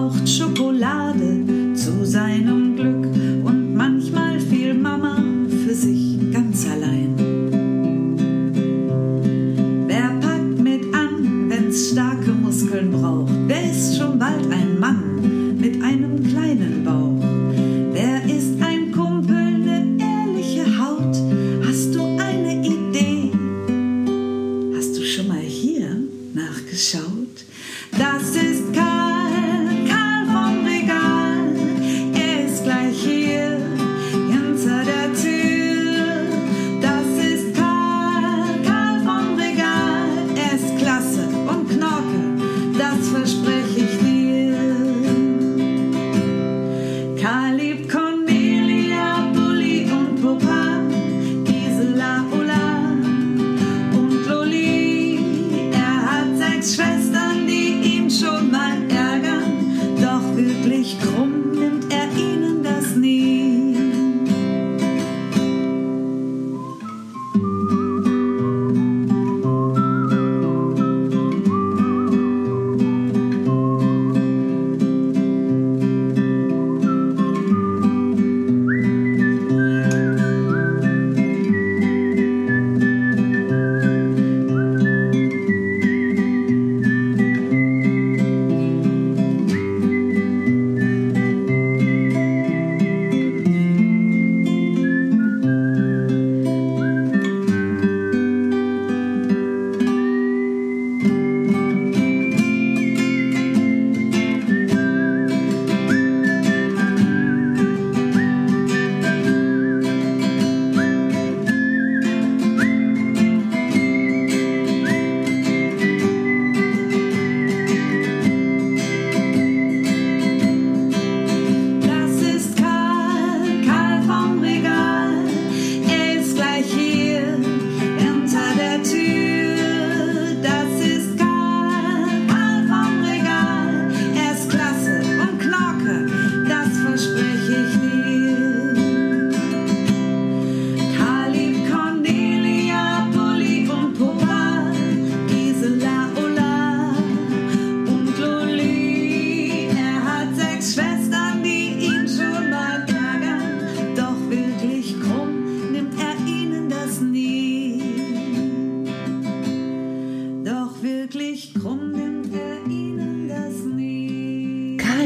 braucht Schokolade zu seinem Glück und manchmal viel Mama für sich ganz allein? Wer packt mit an, wenn's starke Muskeln braucht? Wer ist schon bald ein Mann mit einem kleinen Bauch? Wer ist ein Kumpel, ne ehrliche Haut? Hast du eine Idee? Hast du schon mal hier nachgeschaut? Das ist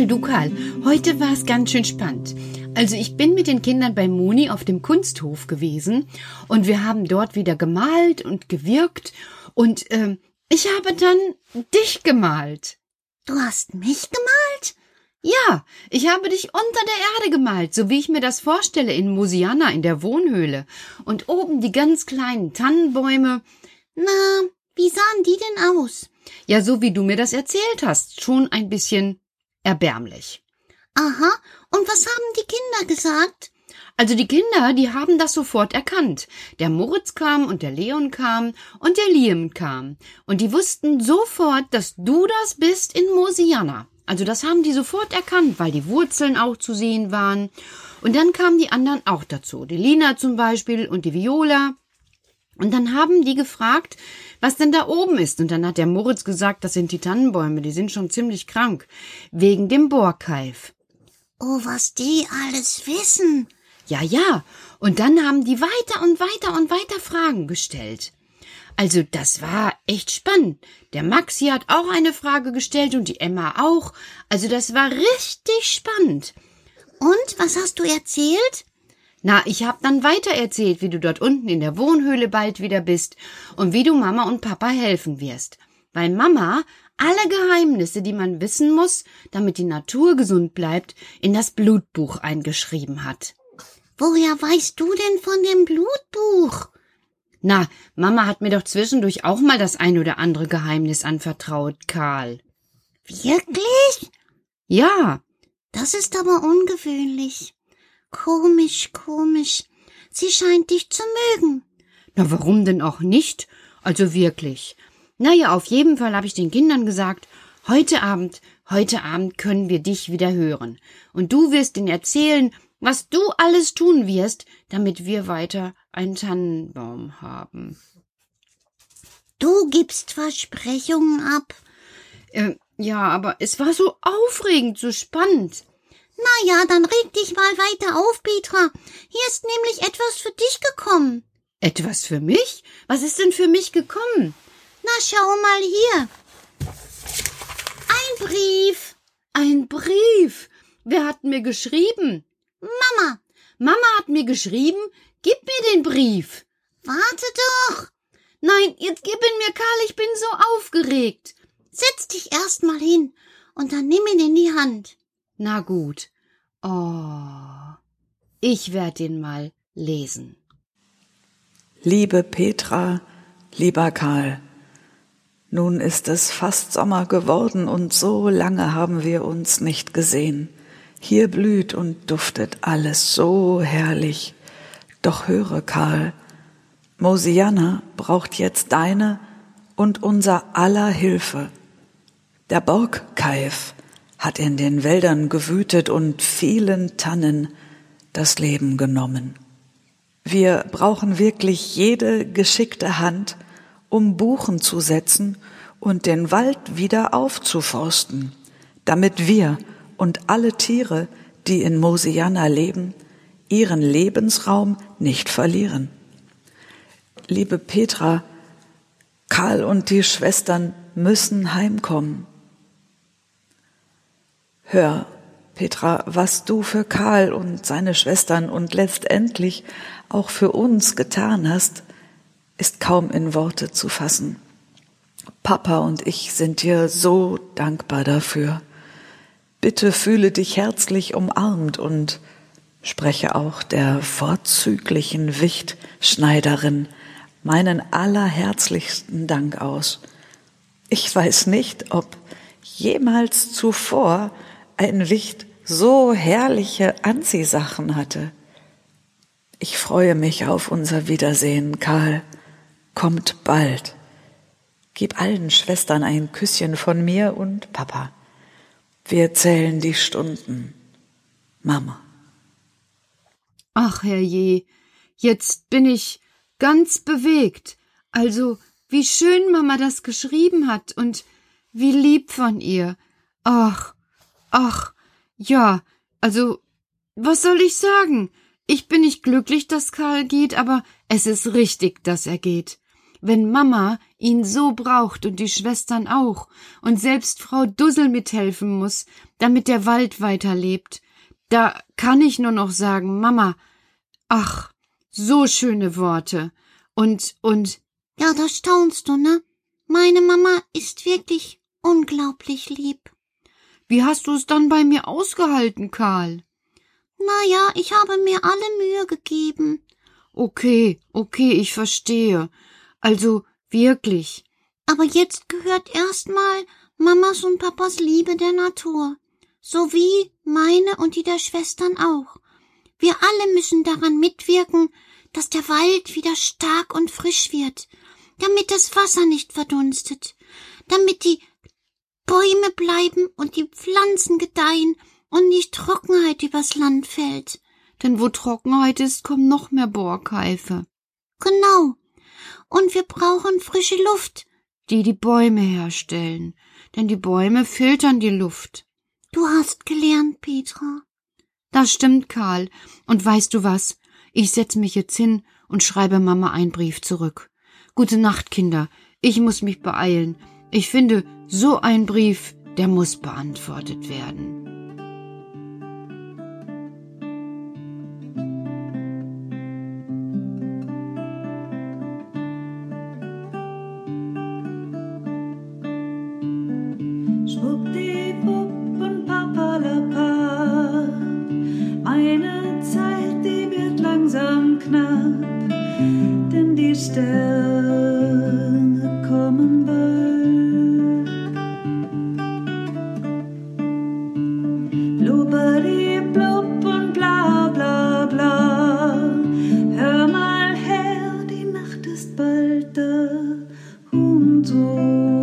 nie. Karl, du Karl, heute war es ganz schön spannend. Also ich bin mit den Kindern bei Moni auf dem Kunsthof gewesen und wir haben dort wieder gemalt und gewirkt und ähm, ich habe dann dich gemalt. Du hast mich gemalt? Ja, ich habe dich unter der Erde gemalt, so wie ich mir das vorstelle in Mosiana in der Wohnhöhle. Und oben die ganz kleinen Tannenbäume. Na, wie sahen die denn aus? Ja, so wie du mir das erzählt hast, schon ein bisschen erbärmlich. Aha, und was haben die Kinder gesagt? Also die Kinder, die haben das sofort erkannt. Der Moritz kam und der Leon kam und der Liam kam. Und die wussten sofort, dass du das bist in Mosiana. Also das haben die sofort erkannt, weil die Wurzeln auch zu sehen waren. Und dann kamen die anderen auch dazu. Die Lina zum Beispiel und die Viola. Und dann haben die gefragt, was denn da oben ist. Und dann hat der Moritz gesagt, das sind die Tannenbäume, die sind schon ziemlich krank. Wegen dem Borkeif. Oh, was die alles wissen. Ja, ja. Und dann haben die weiter und weiter und weiter Fragen gestellt. Also das war echt spannend. Der Maxi hat auch eine Frage gestellt und die Emma auch. Also das war richtig spannend. Und was hast du erzählt? Na, ich hab dann weiter erzählt, wie du dort unten in der Wohnhöhle bald wieder bist und wie du Mama und Papa helfen wirst. Weil Mama alle Geheimnisse, die man wissen muss, damit die Natur gesund bleibt, in das Blutbuch eingeschrieben hat. Woher weißt du denn von dem Blutbuch? Na, Mama hat mir doch zwischendurch auch mal das ein oder andere Geheimnis anvertraut, Karl. Wirklich? Ja. Das ist aber ungewöhnlich. Komisch, komisch. Sie scheint dich zu mögen. Na, warum denn auch nicht? Also wirklich. Naja, auf jeden Fall habe ich den Kindern gesagt, heute Abend, heute Abend können wir dich wieder hören. Und du wirst ihnen erzählen, was du alles tun wirst, damit wir weiter einen Tannenbaum haben. Du gibst Versprechungen ab. Äh, ja, aber es war so aufregend, so spannend. Na ja, dann reg dich mal weiter auf, Petra. Hier ist nämlich etwas für dich gekommen. Etwas für mich? Was ist denn für mich gekommen? Na, schau mal hier. Ein Brief. Ein Brief. Wer hat mir geschrieben? Mama. Mama hat mir geschrieben, gib mir den Brief. Warte doch. Nein, jetzt gib ihn mir, Karl, ich bin so aufgeregt. Setz dich erst mal hin und dann nimm ihn in die Hand. Na gut. Oh, ich werde ihn mal lesen. Liebe Petra, lieber Karl, nun ist es fast Sommer geworden und so lange haben wir uns nicht gesehen. Hier blüht und duftet alles so herrlich. Doch höre, Karl, Mosiana braucht jetzt deine und unser aller Hilfe. Der Borgkeif hat in den Wäldern gewütet und vielen Tannen das Leben genommen. Wir brauchen wirklich jede geschickte Hand, um Buchen zu setzen und den Wald wieder aufzuforsten, damit wir und alle Tiere, die in Mosiana leben, ihren Lebensraum nicht verlieren. Liebe Petra, Karl und die Schwestern müssen heimkommen. Hör, Petra, was du für Karl und seine Schwestern und letztendlich auch für uns getan hast, ist kaum in Worte zu fassen. Papa und ich sind dir so dankbar dafür. Bitte fühle dich herzlich umarmt und spreche auch der vorzüglichen Wichtschneiderin meinen allerherzlichsten Dank aus. Ich weiß nicht, ob jemals zuvor ein Wicht so herrliche Anziehsachen hatte. Ich freue mich auf unser Wiedersehen, Karl. Kommt bald. Gib allen Schwestern ein Küsschen von mir und Papa. Wir zählen die Stunden. Mama. Ach, herrje, jetzt bin ich ganz bewegt. Also, wie schön Mama das geschrieben hat und wie lieb von ihr. Ach, ach, ja, also, was soll ich sagen? Ich bin nicht glücklich, dass Karl geht, aber es ist richtig, dass er geht wenn Mama ihn so braucht und die Schwestern auch und selbst Frau Dussel mithelfen muss, damit der Wald weiterlebt, da kann ich nur noch sagen, Mama, ach, so schöne Worte. Und, und. Ja, da staunst du, ne? Meine Mama ist wirklich unglaublich lieb. Wie hast du es dann bei mir ausgehalten, Karl? Na ja, ich habe mir alle Mühe gegeben. Okay, okay, ich verstehe. Also wirklich. Aber jetzt gehört erstmal Mamas und Papas Liebe der Natur, sowie meine und die der Schwestern auch. Wir alle müssen daran mitwirken, dass der Wald wieder stark und frisch wird, damit das Wasser nicht verdunstet, damit die Bäume bleiben und die Pflanzen gedeihen und nicht Trockenheit übers Land fällt. Denn wo Trockenheit ist, kommen noch mehr Borkeife. Genau. Und wir brauchen frische Luft. Die die Bäume herstellen. Denn die Bäume filtern die Luft. Du hast gelernt, Petra. Das stimmt, Karl. Und weißt du was? Ich setz mich jetzt hin und schreibe Mama einen Brief zurück. Gute Nacht, Kinder. Ich muss mich beeilen. Ich finde, so ein Brief, der muss beantwortet werden. Schwuppdiwupp Nacht ist bald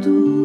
tu